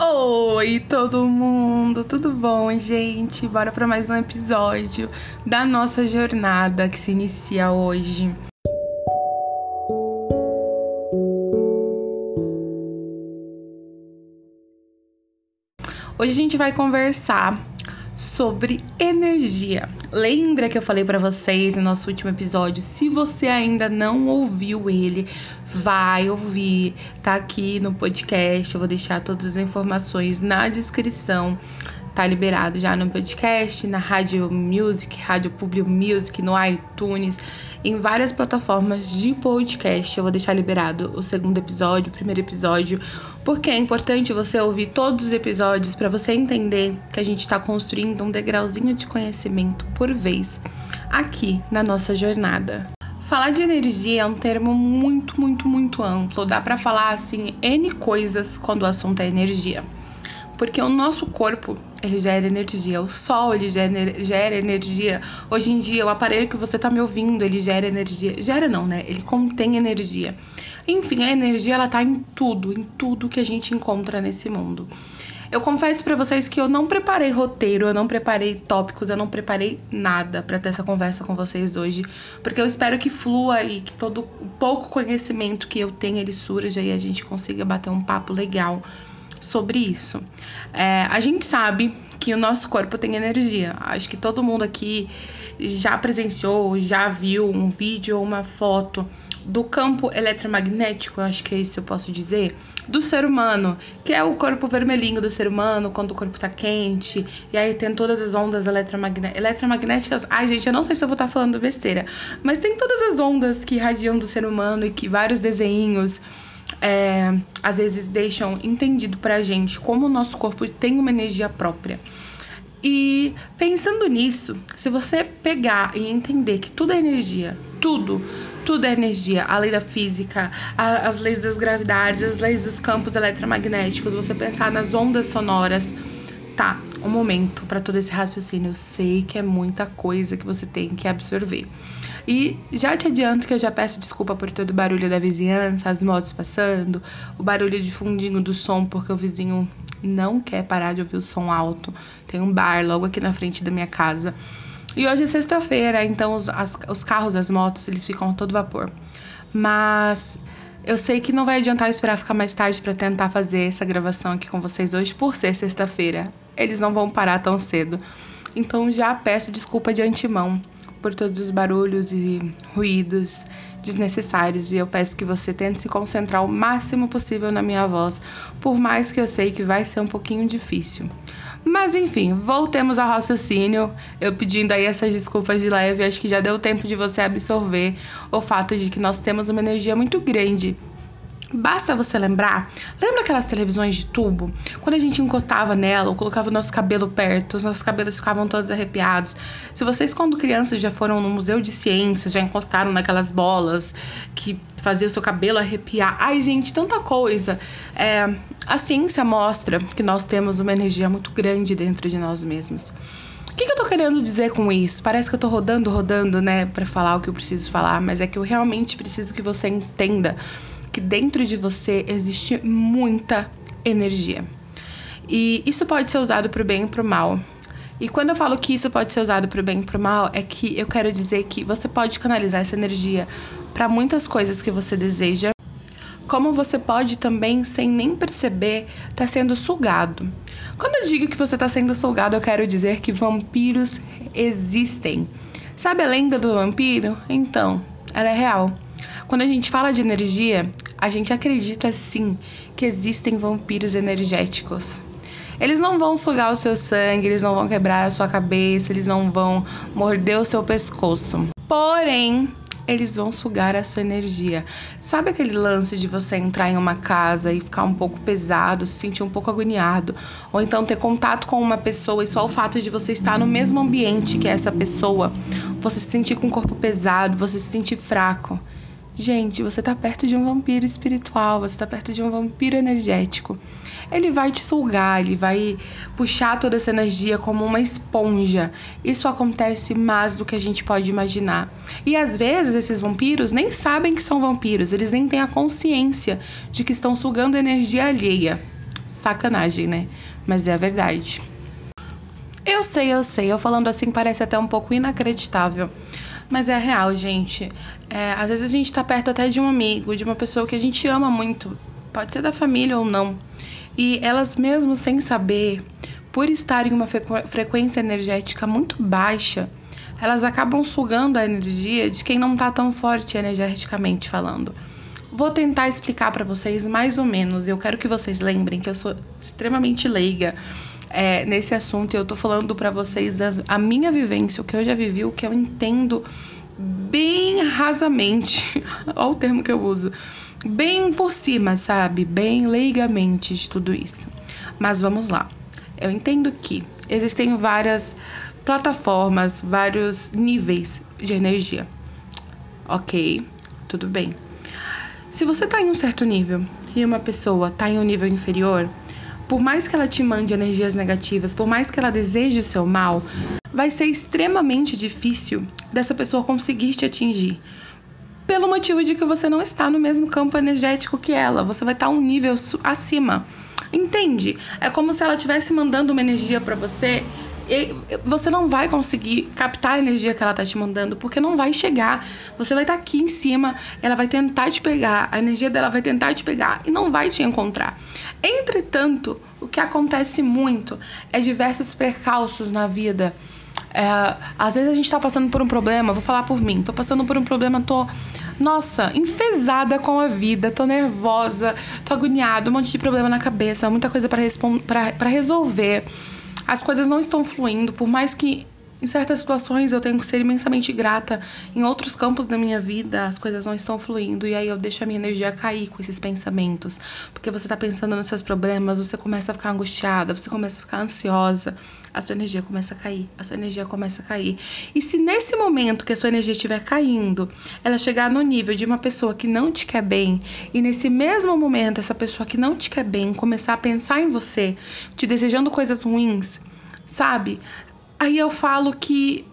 Oi, todo mundo, tudo bom, gente? Bora para mais um episódio da nossa jornada que se inicia hoje. Hoje a gente vai conversar sobre energia. Lembra que eu falei para vocês no nosso último episódio? Se você ainda não ouviu ele, vai ouvir. Tá aqui no podcast, eu vou deixar todas as informações na descrição. Tá liberado já no podcast, na Rádio Music, Rádio Public Music, no iTunes, em várias plataformas de podcast. Eu vou deixar liberado o segundo episódio, o primeiro episódio, porque é importante você ouvir todos os episódios para você entender que a gente está construindo um degrauzinho de conhecimento por vez aqui na nossa jornada. Falar de energia é um termo muito, muito, muito amplo. Dá para falar assim N coisas quando o assunto é energia. Porque o nosso corpo, ele gera energia. O sol, ele gera, energia. Hoje em dia, o aparelho que você tá me ouvindo, ele gera energia. Gera não, né? Ele contém energia. Enfim, a energia ela tá em tudo, em tudo que a gente encontra nesse mundo. Eu confesso para vocês que eu não preparei roteiro, eu não preparei tópicos, eu não preparei nada para ter essa conversa com vocês hoje, porque eu espero que flua e que todo o pouco conhecimento que eu tenho ele surja e a gente consiga bater um papo legal sobre isso. É, a gente sabe que o nosso corpo tem energia. Acho que todo mundo aqui já presenciou, já viu um vídeo ou uma foto do campo eletromagnético, acho que é isso eu posso dizer, do ser humano, que é o corpo vermelhinho do ser humano quando o corpo tá quente, e aí tem todas as ondas eletromagnéticas. Ai, gente, eu não sei se eu vou estar tá falando besteira, mas tem todas as ondas que irradiam do ser humano e que vários desenhos é, às vezes deixam entendido pra gente como o nosso corpo tem uma energia própria. E pensando nisso, se você pegar e entender que tudo é energia, tudo, tudo é energia, a lei da física, a, as leis das gravidades, as leis dos campos eletromagnéticos, você pensar nas ondas sonoras, tá, um momento para todo esse raciocínio. Eu sei que é muita coisa que você tem que absorver. E já te adianto que eu já peço desculpa por todo o barulho da vizinhança, as motos passando, o barulho de fundinho do som, porque o vizinho não quer parar de ouvir o som alto. Tem um bar logo aqui na frente da minha casa. E hoje é sexta-feira, então os, as, os carros, as motos, eles ficam todo vapor. Mas eu sei que não vai adiantar esperar ficar mais tarde para tentar fazer essa gravação aqui com vocês hoje, por ser sexta-feira. Eles não vão parar tão cedo. Então já peço desculpa de antemão por todos os barulhos e ruídos desnecessários e eu peço que você tente se concentrar o máximo possível na minha voz, por mais que eu sei que vai ser um pouquinho difícil. Mas enfim, voltemos ao raciocínio. Eu pedindo aí essas desculpas de leve, acho que já deu tempo de você absorver o fato de que nós temos uma energia muito grande Basta você lembrar, lembra aquelas televisões de tubo? Quando a gente encostava nela ou colocava o nosso cabelo perto, os nossos cabelos ficavam todos arrepiados. Se vocês, quando crianças, já foram no Museu de Ciências, já encostaram naquelas bolas que fazia o seu cabelo arrepiar. Ai, gente, tanta coisa. É, a ciência mostra que nós temos uma energia muito grande dentro de nós mesmos. O que, que eu tô querendo dizer com isso? Parece que eu tô rodando, rodando, né, para falar o que eu preciso falar, mas é que eu realmente preciso que você entenda que dentro de você existe muita energia. E isso pode ser usado para o bem e para o mal. E quando eu falo que isso pode ser usado para o bem e para o mal, é que eu quero dizer que você pode canalizar essa energia para muitas coisas que você deseja, como você pode também, sem nem perceber, estar tá sendo sugado. Quando eu digo que você está sendo sugado, eu quero dizer que vampiros existem. Sabe a lenda do vampiro? Então, ela é real. Quando a gente fala de energia, a gente acredita sim que existem vampiros energéticos. Eles não vão sugar o seu sangue, eles não vão quebrar a sua cabeça, eles não vão morder o seu pescoço. Porém, eles vão sugar a sua energia. Sabe aquele lance de você entrar em uma casa e ficar um pouco pesado, se sentir um pouco agoniado, ou então ter contato com uma pessoa e só o fato de você estar no mesmo ambiente que essa pessoa, você se sentir com o corpo pesado, você se sentir fraco. Gente, você tá perto de um vampiro espiritual, você tá perto de um vampiro energético. Ele vai te sugar, ele vai puxar toda essa energia como uma esponja. Isso acontece mais do que a gente pode imaginar. E às vezes esses vampiros nem sabem que são vampiros, eles nem têm a consciência de que estão sugando energia alheia. sacanagem, né? Mas é a verdade. Eu sei, eu sei. Eu falando assim parece até um pouco inacreditável. Mas é real, gente. É, às vezes a gente tá perto até de um amigo, de uma pessoa que a gente ama muito. Pode ser da família ou não. E elas mesmo sem saber, por estarem em uma frequência energética muito baixa, elas acabam sugando a energia de quem não tá tão forte energeticamente falando. Vou tentar explicar para vocês mais ou menos. Eu quero que vocês lembrem que eu sou extremamente leiga é, nesse assunto eu tô falando para vocês a, a minha vivência, o que eu já vivi, o que eu entendo bem rasamente. Olha o termo que eu uso. Bem por cima, sabe? Bem leigamente de tudo isso. Mas vamos lá. Eu entendo que existem várias plataformas, vários níveis de energia. Ok, tudo bem. Se você está em um certo nível e uma pessoa está em um nível inferior, por mais que ela te mande energias negativas, por mais que ela deseje o seu mal, vai ser extremamente difícil dessa pessoa conseguir te atingir. Pelo motivo de que você não está no mesmo campo energético que ela, você vai estar um nível acima. Entende? É como se ela estivesse mandando uma energia para você você não vai conseguir captar a energia que ela tá te mandando, porque não vai chegar. Você vai estar tá aqui em cima, ela vai tentar te pegar, a energia dela vai tentar te pegar e não vai te encontrar. Entretanto, o que acontece muito é diversos percalços na vida. É, às vezes a gente tá passando por um problema, vou falar por mim, tô passando por um problema, tô, nossa, enfesada com a vida, tô nervosa, tô agoniada, um monte de problema na cabeça, muita coisa para resolver as coisas não estão fluindo, por mais que em certas situações eu tenho que ser imensamente grata, em outros campos da minha vida as coisas não estão fluindo e aí eu deixo a minha energia cair com esses pensamentos. Porque você tá pensando nos seus problemas, você começa a ficar angustiada, você começa a ficar ansiosa, a sua energia começa a cair, a sua energia começa a cair. E se nesse momento que a sua energia estiver caindo, ela chegar no nível de uma pessoa que não te quer bem, e nesse mesmo momento essa pessoa que não te quer bem começar a pensar em você, te desejando coisas ruins, sabe? Aí eu falo que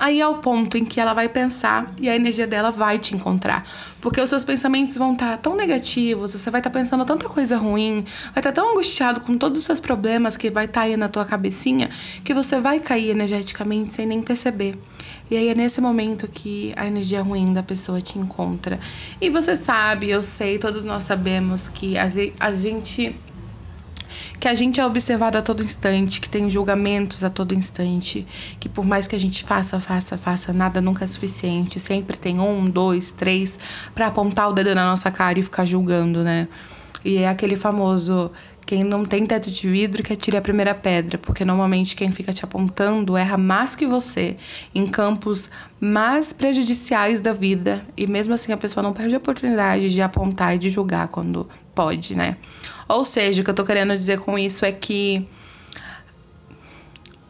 aí é o ponto em que ela vai pensar e a energia dela vai te encontrar. Porque os seus pensamentos vão estar tão negativos, você vai estar pensando tanta coisa ruim, vai estar tão angustiado com todos os seus problemas que vai estar aí na tua cabecinha, que você vai cair energeticamente sem nem perceber. E aí é nesse momento que a energia ruim da pessoa te encontra. E você sabe, eu sei, todos nós sabemos que a gente que a gente é observado a todo instante, que tem julgamentos a todo instante, que por mais que a gente faça, faça, faça, nada nunca é suficiente. Sempre tem um, dois, três para apontar o dedo na nossa cara e ficar julgando, né? E é aquele famoso quem não tem teto de vidro que atire a primeira pedra, porque normalmente quem fica te apontando erra mais que você em campos mais prejudiciais da vida, e mesmo assim a pessoa não perde a oportunidade de apontar e de julgar quando pode, né? Ou seja, o que eu tô querendo dizer com isso é que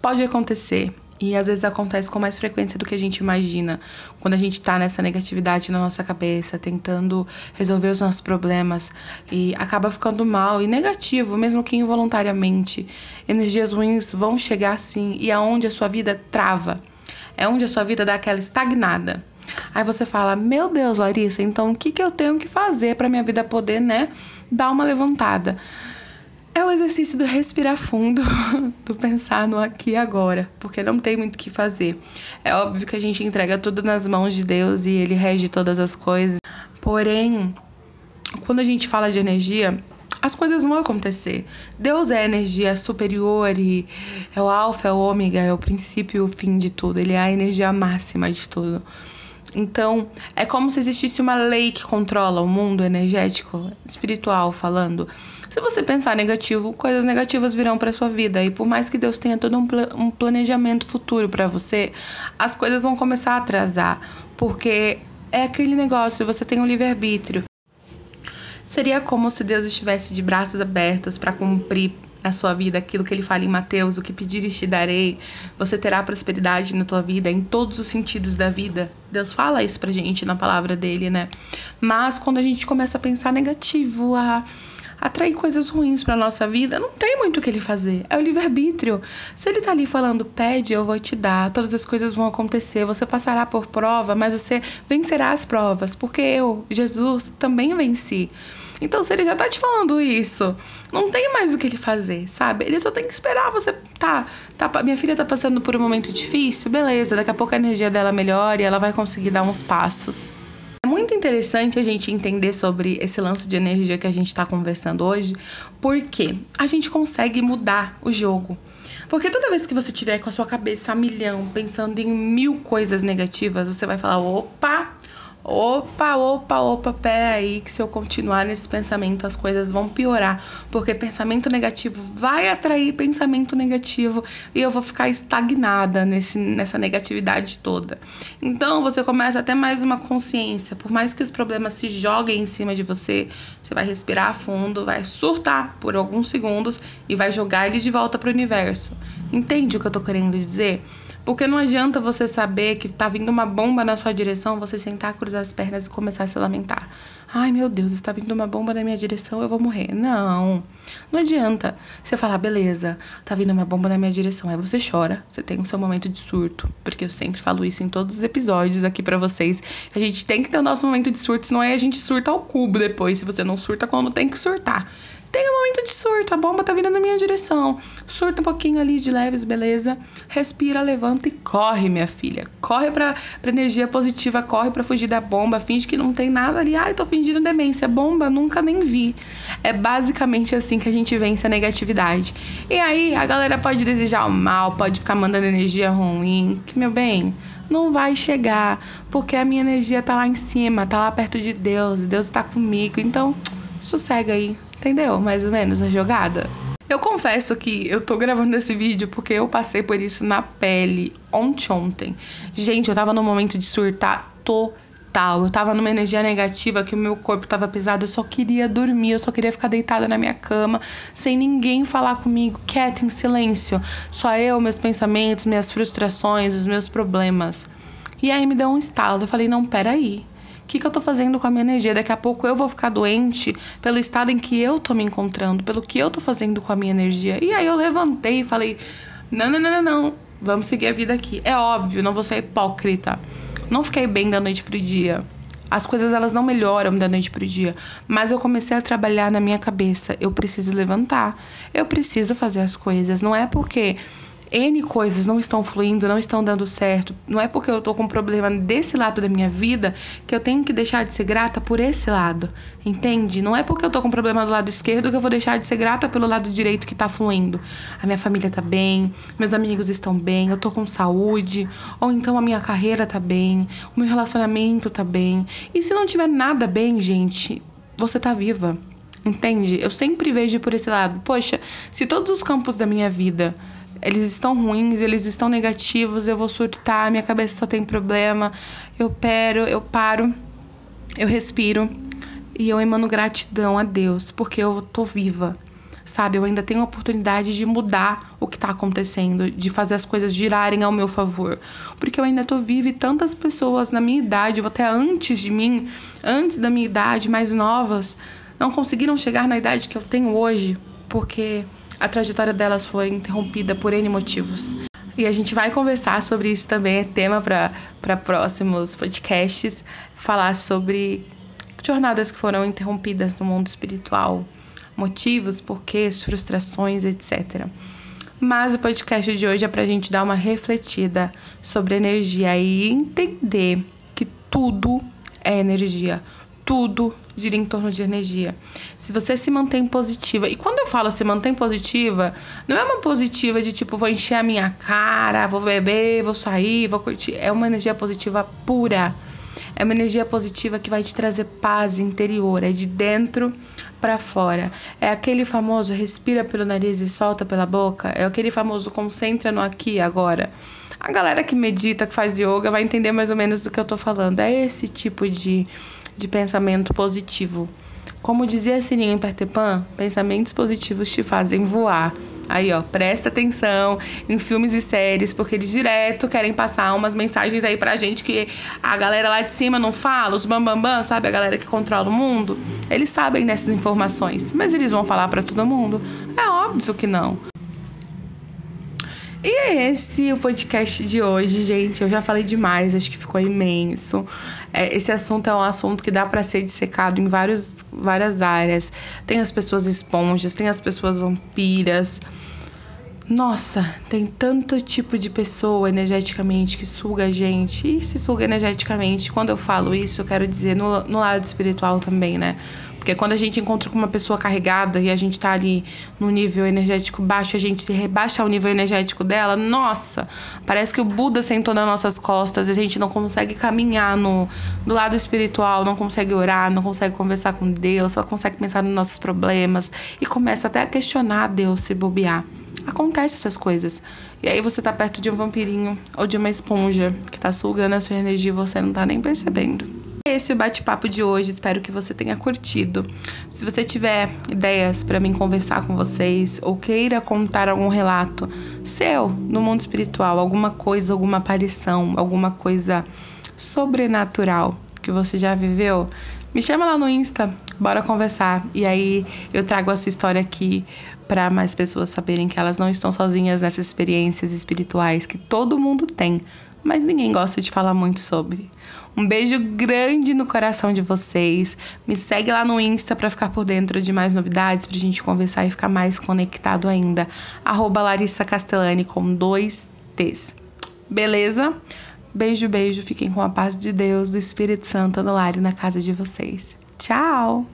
pode acontecer. E às vezes acontece com mais frequência do que a gente imagina. Quando a gente tá nessa negatividade na nossa cabeça, tentando resolver os nossos problemas e acaba ficando mal e negativo, mesmo que involuntariamente. Energias ruins vão chegar sim e aonde a sua vida trava. É onde a sua vida dá aquela estagnada. Aí você fala: Meu Deus, Larissa, então o que, que eu tenho que fazer para minha vida poder, né, dar uma levantada? É o exercício do respirar fundo, do pensar no aqui e agora, porque não tem muito o que fazer. É óbvio que a gente entrega tudo nas mãos de Deus e Ele rege todas as coisas. Porém, quando a gente fala de energia, as coisas vão acontecer. Deus é energia superior e é o alfa, é o ômega, é o princípio e o fim de tudo. Ele é a energia máxima de tudo. Então, é como se existisse uma lei que controla o mundo energético, espiritual falando. Se você pensar negativo, coisas negativas virão para sua vida e por mais que Deus tenha todo um, pl um planejamento futuro para você, as coisas vão começar a atrasar, porque é aquele negócio, você tem um livre-arbítrio. Seria como se Deus estivesse de braços abertos para cumprir na sua vida aquilo que ele fala em Mateus, o que pedires te darei, você terá prosperidade na tua vida, em todos os sentidos da vida. Deus fala isso pra gente na palavra dele, né? Mas quando a gente começa a pensar negativo, a atrair coisas ruins para nossa vida, não tem muito o que ele fazer. É o livre-arbítrio. Se ele tá ali falando, pede, eu vou te dar, todas as coisas vão acontecer, você passará por prova, mas você vencerá as provas, porque eu, Jesus, também venci. Então, se ele já tá te falando isso, não tem mais o que ele fazer, sabe? Ele só tem que esperar você. Tá, tá, minha filha tá passando por um momento difícil, beleza, daqui a pouco a energia dela melhora e ela vai conseguir dar uns passos. Muito interessante a gente entender sobre esse lance de energia que a gente está conversando hoje, porque a gente consegue mudar o jogo. Porque toda vez que você tiver com a sua cabeça a milhão, pensando em mil coisas negativas, você vai falar: opa, Opa, opa, opa, pera aí que se eu continuar nesse pensamento as coisas vão piorar, porque pensamento negativo vai atrair pensamento negativo e eu vou ficar estagnada nesse, nessa negatividade toda. Então você começa a ter mais uma consciência, por mais que os problemas se joguem em cima de você, você vai respirar fundo, vai surtar por alguns segundos e vai jogar eles de volta para o universo. Entende o que eu tô querendo dizer? Porque não adianta você saber que tá vindo uma bomba na sua direção, você sentar, cruzar as pernas e começar a se lamentar. Ai, meu Deus, está vindo uma bomba na minha direção, eu vou morrer. Não. Não adianta você falar, beleza, tá vindo uma bomba na minha direção. Aí você chora, você tem o seu momento de surto. Porque eu sempre falo isso em todos os episódios aqui para vocês. A gente tem que ter o nosso momento de surto, senão aí a gente surta ao cubo depois. Se você não surta quando tem que surtar. Tem um momento de surto, a bomba tá vindo na minha direção. Surta um pouquinho ali de leves, beleza? Respira, levanta e corre, minha filha. Corre pra, pra energia positiva, corre pra fugir da bomba, finge que não tem nada ali. Ai, tô fingindo demência. Bomba, nunca nem vi. É basicamente assim que a gente vence a negatividade. E aí, a galera pode desejar o mal, pode ficar mandando energia ruim. Que, meu bem, não vai chegar, porque a minha energia tá lá em cima, tá lá perto de Deus, Deus tá comigo. Então, sossega aí, Entendeu? Mais ou menos a jogada. Eu confesso que eu tô gravando esse vídeo porque eu passei por isso na pele ontem ontem. Gente, eu tava no momento de surtar total. Eu tava numa energia negativa que o meu corpo tava pesado, eu só queria dormir, eu só queria ficar deitada na minha cama, sem ninguém falar comigo, quieta, em silêncio. Só eu, meus pensamentos, minhas frustrações, os meus problemas. E aí me deu um estalo. Eu falei: "Não, peraí que, que eu tô fazendo com a minha energia? Daqui a pouco eu vou ficar doente pelo estado em que eu tô me encontrando, pelo que eu tô fazendo com a minha energia. E aí eu levantei e falei: não, não, não, não, não. Vamos seguir a vida aqui. É óbvio, não vou ser hipócrita. Não fiquei bem da noite pro dia. As coisas elas não melhoram da noite pro dia, mas eu comecei a trabalhar na minha cabeça. Eu preciso levantar. Eu preciso fazer as coisas. Não é porque N coisas não estão fluindo, não estão dando certo. Não é porque eu tô com um problema desse lado da minha vida que eu tenho que deixar de ser grata por esse lado. Entende? Não é porque eu tô com um problema do lado esquerdo que eu vou deixar de ser grata pelo lado direito que tá fluindo. A minha família tá bem, meus amigos estão bem, eu tô com saúde, ou então a minha carreira tá bem, o meu relacionamento tá bem. E se não tiver nada bem, gente, você tá viva. Entende? Eu sempre vejo por esse lado. Poxa, se todos os campos da minha vida eles estão ruins, eles estão negativos, eu vou surtar, minha cabeça só tem problema. Eu paro, eu paro, eu respiro e eu emano gratidão a Deus, porque eu tô viva. Sabe, eu ainda tenho a oportunidade de mudar o que tá acontecendo, de fazer as coisas girarem ao meu favor. Porque eu ainda tô viva e tantas pessoas na minha idade, ou até antes de mim, antes da minha idade, mais novas, não conseguiram chegar na idade que eu tenho hoje, porque a trajetória delas foi interrompida por N motivos. E a gente vai conversar sobre isso também, é tema para próximos podcasts, falar sobre jornadas que foram interrompidas no mundo espiritual, motivos, porquês, frustrações, etc. Mas o podcast de hoje é para a gente dar uma refletida sobre energia e entender que tudo é energia tudo gira em torno de energia. Se você se mantém positiva, e quando eu falo se mantém positiva, não é uma positiva de tipo, vou encher a minha cara, vou beber, vou sair, vou curtir. É uma energia positiva pura. É uma energia positiva que vai te trazer paz interior, é de dentro para fora. É aquele famoso respira pelo nariz e solta pela boca, é aquele famoso concentra no aqui agora. A galera que medita, que faz yoga, vai entender mais ou menos do que eu tô falando. É esse tipo de de pensamento positivo. Como dizia Sininho em Peter Pan, pensamentos positivos te fazem voar. Aí, ó, presta atenção em filmes e séries, porque eles direto querem passar umas mensagens aí pra gente que a galera lá de cima não fala, os bambambam, bam, bam, sabe? A galera que controla o mundo. Eles sabem dessas informações, mas eles vão falar para todo mundo? É óbvio que não. E é esse o podcast de hoje, gente. Eu já falei demais, acho que ficou imenso. É, esse assunto é um assunto que dá para ser dissecado em vários, várias áreas. Tem as pessoas esponjas, tem as pessoas vampiras. Nossa, tem tanto tipo de pessoa energeticamente que suga a gente e se suga energeticamente. Quando eu falo isso, eu quero dizer no, no lado espiritual também, né? Porque quando a gente encontra com uma pessoa carregada e a gente tá ali no nível energético baixo, a gente se rebaixa ao nível energético dela, nossa, parece que o Buda sentou nas nossas costas a gente não consegue caminhar no, no lado espiritual, não consegue orar, não consegue conversar com Deus, só consegue pensar nos nossos problemas e começa até a questionar Deus se bobear. Acontece essas coisas. E aí você tá perto de um vampirinho ou de uma esponja que tá sugando a sua energia e você não tá nem percebendo. Esse o bate-papo de hoje, espero que você tenha curtido. Se você tiver ideias para mim conversar com vocês ou queira contar algum relato seu no mundo espiritual, alguma coisa, alguma aparição, alguma coisa sobrenatural que você já viveu, me chama lá no Insta, bora conversar. E aí eu trago a sua história aqui para mais pessoas saberem que elas não estão sozinhas nessas experiências espirituais que todo mundo tem, mas ninguém gosta de falar muito sobre. Um beijo grande no coração de vocês. Me segue lá no Insta para ficar por dentro de mais novidades, pra gente conversar e ficar mais conectado ainda. Arroba Larissa Castellani com dois T's. Beleza? Beijo, beijo. Fiquem com a paz de Deus, do Espírito Santo no lar e na casa de vocês. Tchau!